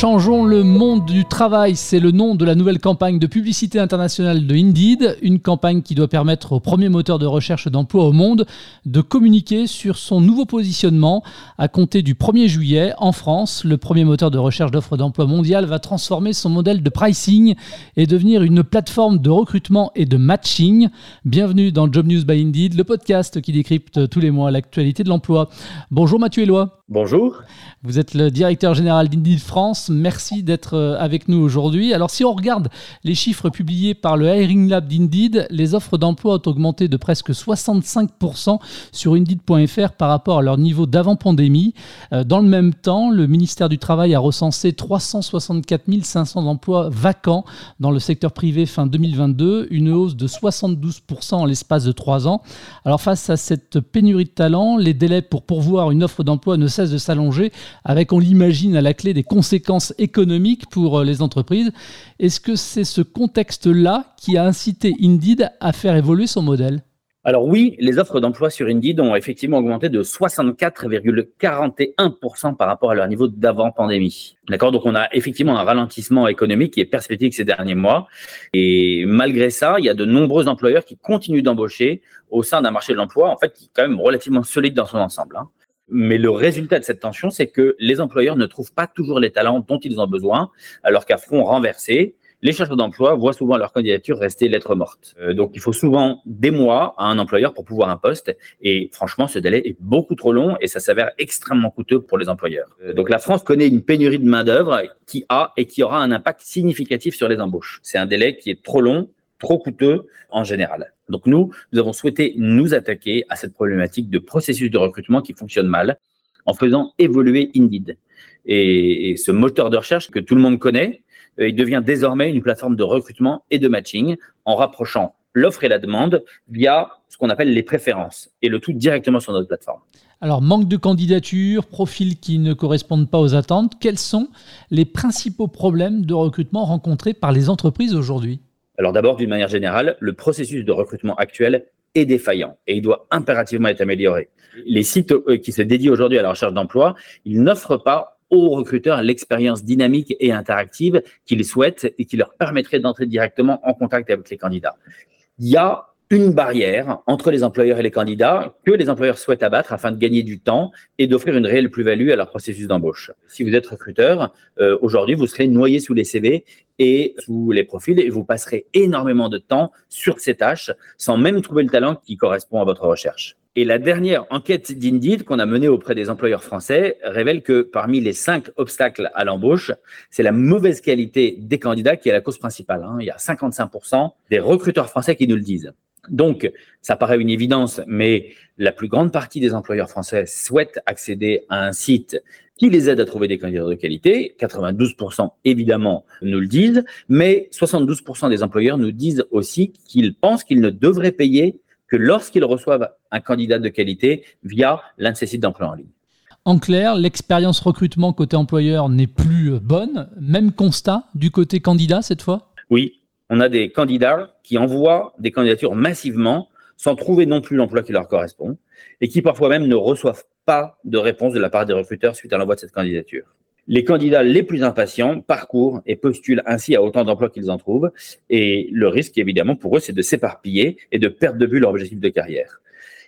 Changeons le monde du travail, c'est le nom de la nouvelle campagne de publicité internationale de Indeed, une campagne qui doit permettre au premier moteur de recherche d'emploi au monde de communiquer sur son nouveau positionnement. À compter du 1er juillet, en France, le premier moteur de recherche d'offres d'emploi mondial va transformer son modèle de pricing et devenir une plateforme de recrutement et de matching. Bienvenue dans Job News by Indeed, le podcast qui décrypte tous les mois l'actualité de l'emploi. Bonjour Mathieu Eloi. Bonjour. Vous êtes le directeur général d'Indeed France. Merci d'être euh, avec nous aujourd'hui. Alors, si on regarde les chiffres publiés par le Hiring Lab d'Indeed, les offres d'emploi ont augmenté de presque 65% sur Indeed.fr par rapport à leur niveau d'avant-pandémie. Euh, dans le même temps, le ministère du Travail a recensé 364 500 emplois vacants dans le secteur privé fin 2022, une hausse de 72% en l'espace de trois ans. Alors, face à cette pénurie de talents, les délais pour pourvoir une offre d'emploi ne de s'allonger, avec, on l'imagine, à la clé des conséquences économiques pour euh, les entreprises. Est-ce que c'est ce contexte-là qui a incité Indeed à faire évoluer son modèle? Alors oui, les offres d'emploi sur Indeed ont effectivement augmenté de 64,41% par rapport à leur niveau d'avant pandémie. D'accord, donc on a effectivement un ralentissement économique qui est perspective ces derniers mois. Et malgré ça, il y a de nombreux employeurs qui continuent d'embaucher au sein d'un marché de l'emploi, en fait, qui est quand même relativement solide dans son ensemble. Hein. Mais le résultat de cette tension, c'est que les employeurs ne trouvent pas toujours les talents dont ils ont besoin, alors qu'à front renversé, les chercheurs d'emploi voient souvent leur candidature rester lettre morte. Euh, donc, il faut souvent des mois à un employeur pour pouvoir un poste. Et franchement, ce délai est beaucoup trop long et ça s'avère extrêmement coûteux pour les employeurs. Euh, donc, la France connaît une pénurie de main-d'œuvre qui a et qui aura un impact significatif sur les embauches. C'est un délai qui est trop long, trop coûteux en général. Donc nous, nous avons souhaité nous attaquer à cette problématique de processus de recrutement qui fonctionne mal en faisant évoluer Indeed. Et, ce moteur de recherche que tout le monde connaît, euh, il devient désormais une plateforme de recrutement et de matching en rapprochant l'offre et la demande via ce qu'on appelle les préférences et le tout directement sur notre plateforme. Alors, manque de candidatures, profils qui ne correspondent pas aux attentes, quels sont les principaux problèmes de recrutement rencontrés par les entreprises aujourd'hui? Alors d'abord, d'une manière générale, le processus de recrutement actuel est défaillant et il doit impérativement être amélioré. Les sites euh, qui se dédient aujourd'hui à la recherche d'emploi, ils n'offrent pas aux recruteurs l'expérience dynamique et interactive qu'ils souhaitent et qui leur permettrait d'entrer directement en contact avec les candidats. Une barrière entre les employeurs et les candidats que les employeurs souhaitent abattre afin de gagner du temps et d'offrir une réelle plus-value à leur processus d'embauche. Si vous êtes recruteur, euh, aujourd'hui, vous serez noyé sous les CV et sous les profils et vous passerez énormément de temps sur ces tâches sans même trouver le talent qui correspond à votre recherche. Et la dernière enquête d'Indeed qu'on a menée auprès des employeurs français révèle que parmi les cinq obstacles à l'embauche, c'est la mauvaise qualité des candidats qui est la cause principale. Hein. Il y a 55% des recruteurs français qui nous le disent. Donc, ça paraît une évidence, mais la plus grande partie des employeurs français souhaitent accéder à un site qui les aide à trouver des candidats de qualité. 92% évidemment nous le disent, mais 72% des employeurs nous disent aussi qu'ils pensent qu'ils ne devraient payer que lorsqu'ils reçoivent un candidat de qualité via l'un de ces sites d'emploi en ligne. En clair, l'expérience recrutement côté employeur n'est plus bonne. Même constat du côté candidat cette fois? Oui, on a des candidats qui envoient des candidatures massivement sans trouver non plus l'emploi qui leur correspond et qui parfois même ne reçoivent pas de réponse de la part des recruteurs suite à l'envoi de cette candidature. Les candidats les plus impatients parcourent et postulent ainsi à autant d'emplois qu'ils en trouvent. Et le risque, évidemment, pour eux, c'est de s'éparpiller et de perdre de vue leur objectif de carrière.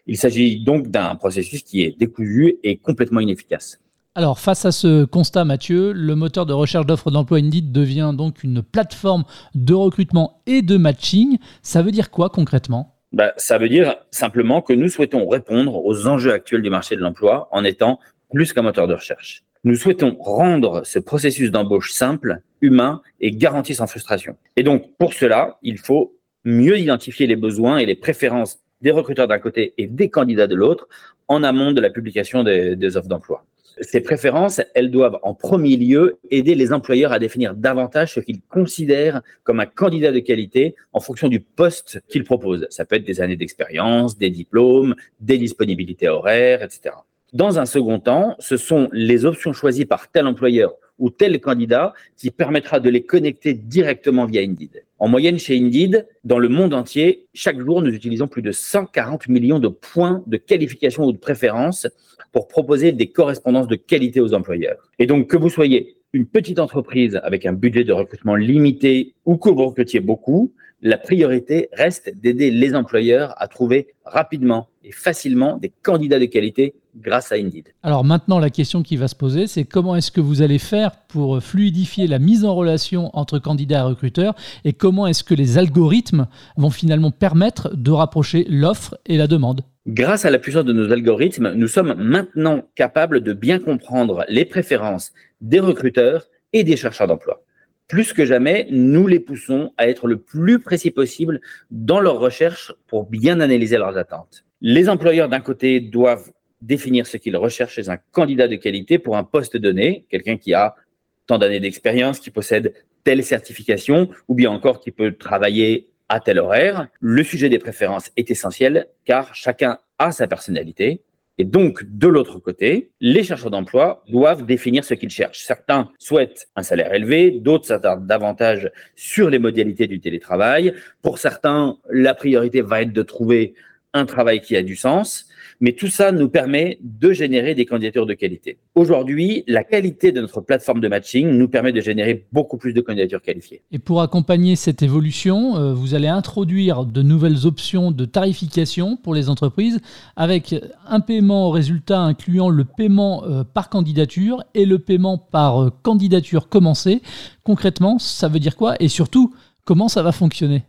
Il s'agit donc d'un processus qui est décousu et complètement inefficace. Alors, face à ce constat, Mathieu, le moteur de recherche d'offres d'emploi Indeed devient donc une plateforme de recrutement et de matching. Ça veut dire quoi concrètement? Bah, Ça veut dire simplement que nous souhaitons répondre aux enjeux actuels du marché de l'emploi en étant plus qu'un moteur de recherche. Nous souhaitons rendre ce processus d'embauche simple, humain et garanti sans frustration. Et donc, pour cela, il faut mieux identifier les besoins et les préférences des recruteurs d'un côté et des candidats de l'autre en amont de la publication des offres d'emploi. Ces préférences, elles doivent en premier lieu aider les employeurs à définir davantage ce qu'ils considèrent comme un candidat de qualité en fonction du poste qu'ils proposent. Ça peut être des années d'expérience, des diplômes, des disponibilités horaires, etc. Dans un second temps, ce sont les options choisies par tel employeur ou tel candidat qui permettra de les connecter directement via Indeed. En moyenne, chez Indeed, dans le monde entier, chaque jour, nous utilisons plus de 140 millions de points de qualification ou de préférence pour proposer des correspondances de qualité aux employeurs. Et donc, que vous soyez une petite entreprise avec un budget de recrutement limité ou que vous recrutiez beaucoup, la priorité reste d'aider les employeurs à trouver rapidement et facilement des candidats de qualité grâce à Indeed. Alors maintenant, la question qui va se poser, c'est comment est-ce que vous allez faire pour fluidifier la mise en relation entre candidats et recruteurs et comment est-ce que les algorithmes vont finalement permettre de rapprocher l'offre et la demande? Grâce à la puissance de nos algorithmes, nous sommes maintenant capables de bien comprendre les préférences des recruteurs et des chercheurs d'emploi plus que jamais, nous les poussons à être le plus précis possible dans leurs recherches pour bien analyser leurs attentes. Les employeurs, d'un côté, doivent définir ce qu'ils recherchent chez un candidat de qualité pour un poste donné, quelqu'un qui a tant d'années d'expérience, qui possède telle certification, ou bien encore qui peut travailler à tel horaire. Le sujet des préférences est essentiel car chacun a sa personnalité et donc, de l'autre côté, les chercheurs d'emploi doivent définir ce qu'ils cherchent. Certains souhaitent un salaire élevé, d'autres s'attardent davantage sur les modalités du télétravail. Pour certains, la priorité va être de trouver un travail qui a du sens. Mais tout ça nous permet de générer des candidatures de qualité. Aujourd'hui, la qualité de notre plateforme de matching nous permet de générer beaucoup plus de candidatures qualifiées. Et pour accompagner cette évolution, euh, vous allez introduire de nouvelles options de tarification pour les entreprises avec un paiement au résultat incluant le paiement euh, par candidature et le paiement par euh, candidature commencée. Concrètement, ça veut dire quoi Et surtout, comment ça va fonctionner?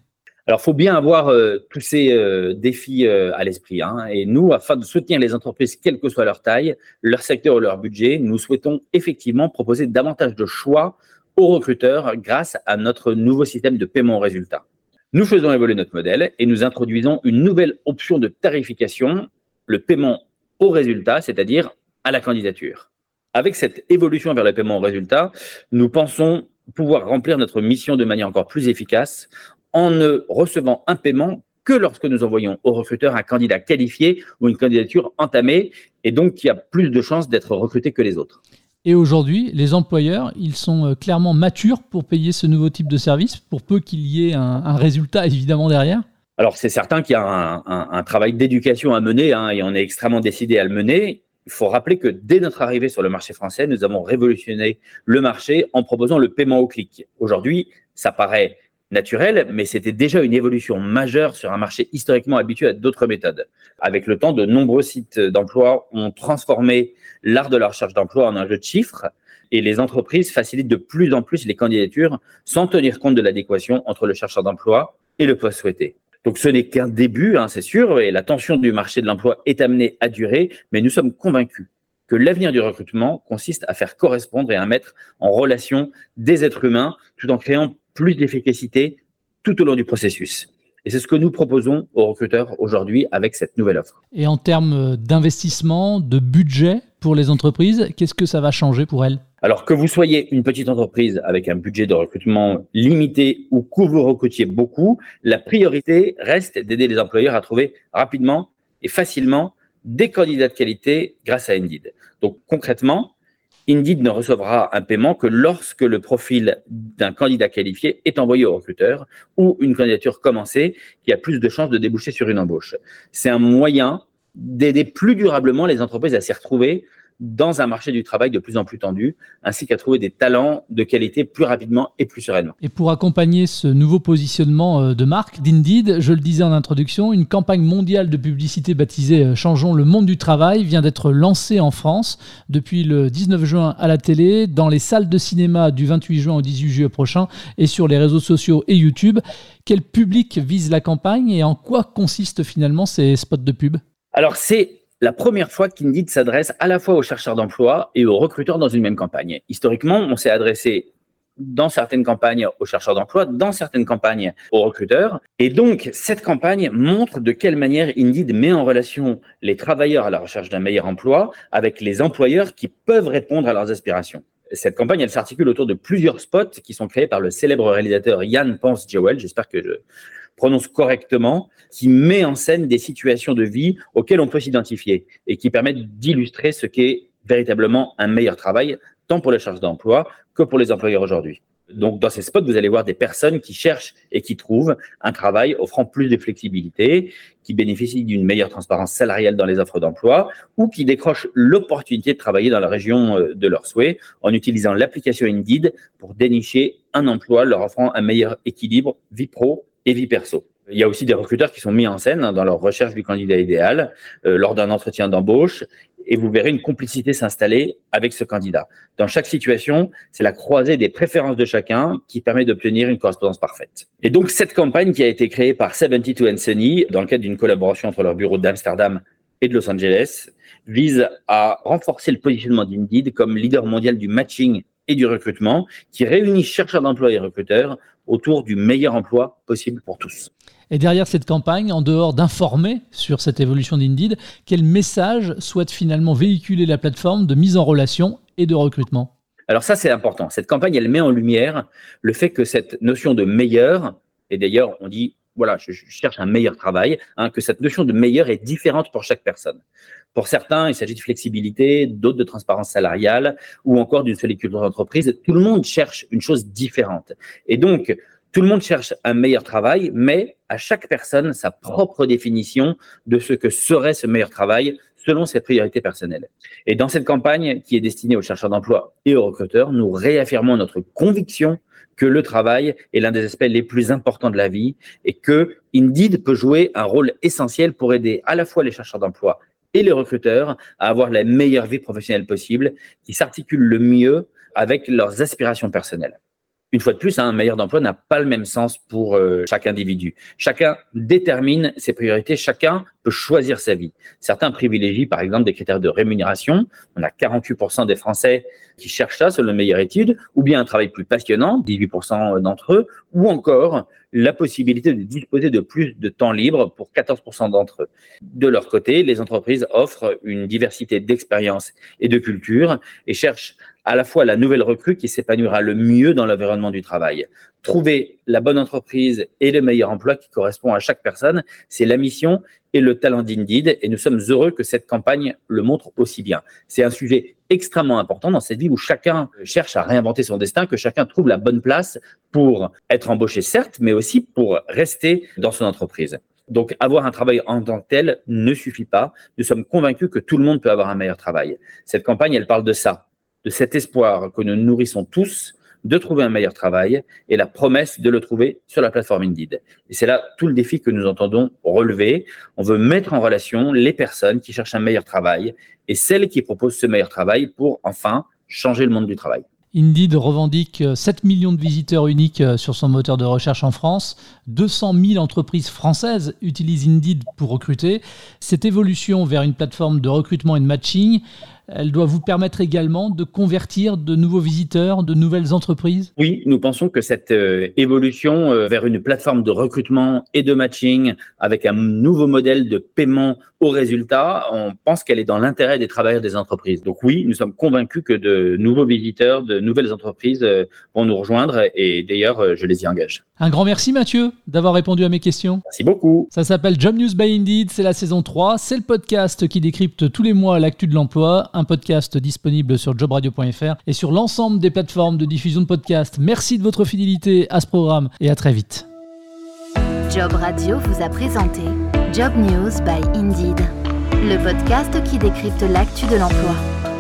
Alors, il faut bien avoir euh, tous ces euh, défis euh, à l'esprit. Hein. Et nous, afin de soutenir les entreprises, quelle que soit leur taille, leur secteur ou leur budget, nous souhaitons effectivement proposer davantage de choix aux recruteurs grâce à notre nouveau système de paiement au résultat. Nous faisons évoluer notre modèle et nous introduisons une nouvelle option de tarification, le paiement au résultat, c'est-à-dire à la candidature. Avec cette évolution vers le paiement au résultat, nous pensons pouvoir remplir notre mission de manière encore plus efficace en ne recevant un paiement que lorsque nous envoyons au recruteur un candidat qualifié ou une candidature entamée et donc qui a plus de chances d'être recruté que les autres. Et aujourd'hui, les employeurs, ils sont euh, clairement matures pour payer ce nouveau type de service, pour peu qu'il y ait un, résultat évidemment derrière? Alors c'est certain qu'il y a un, travail d'éducation à mener hein, et on est extrêmement décidé à le mener. Il faut rappeler que dès notre arrivée sur le marché français, nous avons révolutionné le marché en proposant le paiement au clic. Aujourd'hui, ça paraît naturel, mais c'était déjà une évolution majeure sur un marché historiquement habitué à d'autres méthodes. Avec le temps, de nombreux sites d'emploi ont transformé l'art de la recherche d'emploi en un jeu de chiffres et les entreprises facilitent de plus en plus les candidatures sans tenir compte de l'adéquation entre le chercheur d'emploi et le poste souhaité. Donc ce n'est qu'un début, hein, c'est sûr, et la tension du marché de l'emploi est amenée à durer, mais nous sommes convaincus que l'avenir du recrutement consiste à faire correspondre et à mettre en relation des êtres humains tout en créant plus d'efficacité tout au long du processus. Et c'est ce que nous proposons aux recruteurs aujourd'hui avec cette nouvelle offre. Et en termes d'investissement, de budget pour les entreprises, qu'est-ce que ça va changer pour elles? Alors que vous soyez une petite entreprise avec un budget de recrutement limité ou que vous recrutiez beaucoup, la priorité reste d'aider les employeurs à trouver rapidement et facilement des candidats de qualité grâce à Indeed. Donc concrètement, Indeed ne recevra un paiement que lorsque le profil d'un candidat qualifié est envoyé au recruteur ou une candidature commencée qui a plus de chances de déboucher sur une embauche. C'est un moyen d'aider plus durablement les entreprises à s'y retrouver dans un marché du travail de plus en plus tendu, ainsi qu'à trouver des talents de qualité plus rapidement et plus sereinement. Et pour accompagner ce nouveau positionnement euh, de marque d'Indeed, je le disais en introduction, une campagne mondiale de publicité baptisée euh, Changeons le monde du travail vient d'être lancée en France depuis le 19 juin à la télé, dans les salles de cinéma du 28 juin au 18 juillet prochain et sur les réseaux sociaux et YouTube. Quel public vise la campagne et en quoi consistent finalement ces spots de pub? Alors c'est la première fois qu'Indeed s'adresse à la fois aux chercheurs d'emploi et aux recruteurs dans une même campagne. Historiquement, on s'est adressé dans certaines campagnes aux chercheurs d'emploi, dans certaines campagnes aux recruteurs. Et donc, cette campagne montre de quelle manière Indeed met en relation les travailleurs à la recherche d'un meilleur emploi avec les employeurs qui peuvent répondre à leurs aspirations. Cette campagne, elle s'articule autour de plusieurs spots qui sont créés par le célèbre réalisateur Yann Ponce Jewell. J'espère que je prononce correctement, qui met en scène des situations de vie auxquelles on peut s'identifier et qui permettent d'illustrer ce qu'est véritablement un meilleur travail, tant pour les charges d'emploi que pour les employeurs aujourd'hui. Donc, dans ces spots, vous allez voir des personnes qui cherchent et qui trouvent un travail offrant plus de flexibilité, qui bénéficient d'une meilleure transparence salariale dans les offres d'emploi ou qui décrochent l'opportunité de travailler dans la région euh, de leur souhait en utilisant l'application Indeed pour dénicher un emploi leur offrant un meilleur équilibre vie pro et vie. Il y a aussi des recruteurs qui sont mis en scène dans leur recherche du candidat idéal euh, lors d'un entretien d'embauche et vous verrez une complicité s'installer avec ce candidat. Dans chaque situation, c'est la croisée des préférences de chacun qui permet d'obtenir une correspondance parfaite. Et donc, cette campagne qui a été créée par 72 Sunny dans le cadre d'une collaboration entre leur bureau d'Amsterdam et de Los Angeles vise à renforcer le positionnement d'Indeed comme leader mondial du matching et du recrutement qui réunit chercheurs d'emploi et recruteurs autour du meilleur emploi possible pour tous. Et derrière cette campagne, en dehors d'informer sur cette évolution d'Indeed, quel message souhaite finalement véhiculer la plateforme de mise en relation et de recrutement? Alors ça, c'est important. Cette campagne, elle met en lumière le fait que cette notion de meilleur, et d'ailleurs, on dit, voilà, je, cherche un meilleur travail, hein, que cette notion de meilleur est différente pour chaque personne. Pour certains, il s'agit de flexibilité, d'autres de transparence salariale ou encore d'une solide culture d'entreprise. Tout le monde cherche une chose différente. Et donc, tout le monde cherche un meilleur travail, mais à chaque personne sa propre définition de ce que serait ce meilleur travail selon ses priorités personnelles. Et dans cette campagne qui est destinée aux chercheurs d'emploi et aux recruteurs, nous réaffirmons notre conviction que le travail est l'un des aspects les plus importants de la vie et que Indeed peut jouer un rôle essentiel pour aider à la fois les chercheurs d'emploi et les recruteurs à avoir la meilleure vie professionnelle possible qui s'articule le mieux avec leurs aspirations personnelles une fois de plus, hein, un meilleur d'emploi n'a pas le même sens pour euh, chaque individu. Chacun détermine ses priorités, chacun peut choisir sa vie. Certains privilégient par exemple des critères de rémunération. On a 48% des Français qui cherchent ça selon une meilleure étude, ou bien un travail plus passionnant, 18% d'entre eux, ou encore la possibilité de disposer de plus de temps libre pour 14% d'entre eux. De leur côté, les entreprises offrent une diversité d'expériences et de cultures et cherchent à la fois la nouvelle recrue qui s'épanouira le mieux dans l'environnement du travail. Trouver la bonne entreprise et le meilleur emploi qui correspond à chaque personne, c'est la mission et le talent d'Indeed. Et nous sommes heureux que cette campagne le montre aussi bien. C'est un sujet extrêmement important dans cette vie où chacun cherche à réinventer son destin, que chacun trouve la bonne place pour être embauché, certes, mais aussi pour rester dans son entreprise. Donc, avoir un travail en tant que tel ne suffit pas. Nous sommes convaincus que tout le monde peut avoir un meilleur travail. Cette campagne, elle parle de ça de cet espoir que nous nourrissons tous de trouver un meilleur travail et la promesse de le trouver sur la plateforme Indeed. Et c'est là tout le défi que nous entendons relever. On veut mettre en relation les personnes qui cherchent un meilleur travail et celles qui proposent ce meilleur travail pour enfin changer le monde du travail. Indeed revendique 7 millions de visiteurs uniques euh, sur son moteur de recherche en France. 200 000 entreprises françaises utilisent Indeed pour recruter. Cette évolution vers une plateforme de recrutement et de matching elle doit vous permettre également de convertir de nouveaux visiteurs, de nouvelles entreprises? Oui, nous pensons que cette euh, évolution euh, vers une plateforme de recrutement et de matching avec un nouveau modèle de paiement au résultat, on pense qu'elle est dans l'intérêt des travailleurs des entreprises. Donc oui, nous sommes convaincus que de nouveaux visiteurs, de nouvelles entreprises euh, vont nous rejoindre et d'ailleurs, je les y engage. Un grand merci Mathieu d'avoir répondu à mes questions. Merci beaucoup. Ça s'appelle Job News by Indeed, c'est la saison 3, c'est le podcast qui décrypte tous les mois l'actu de l'emploi podcast disponible sur jobradio.fr et sur l'ensemble des plateformes de diffusion de podcasts. Merci de votre fidélité à ce programme et à très vite. Job Radio vous a présenté Job News by Indeed, le podcast qui décrypte l'actu de l'emploi.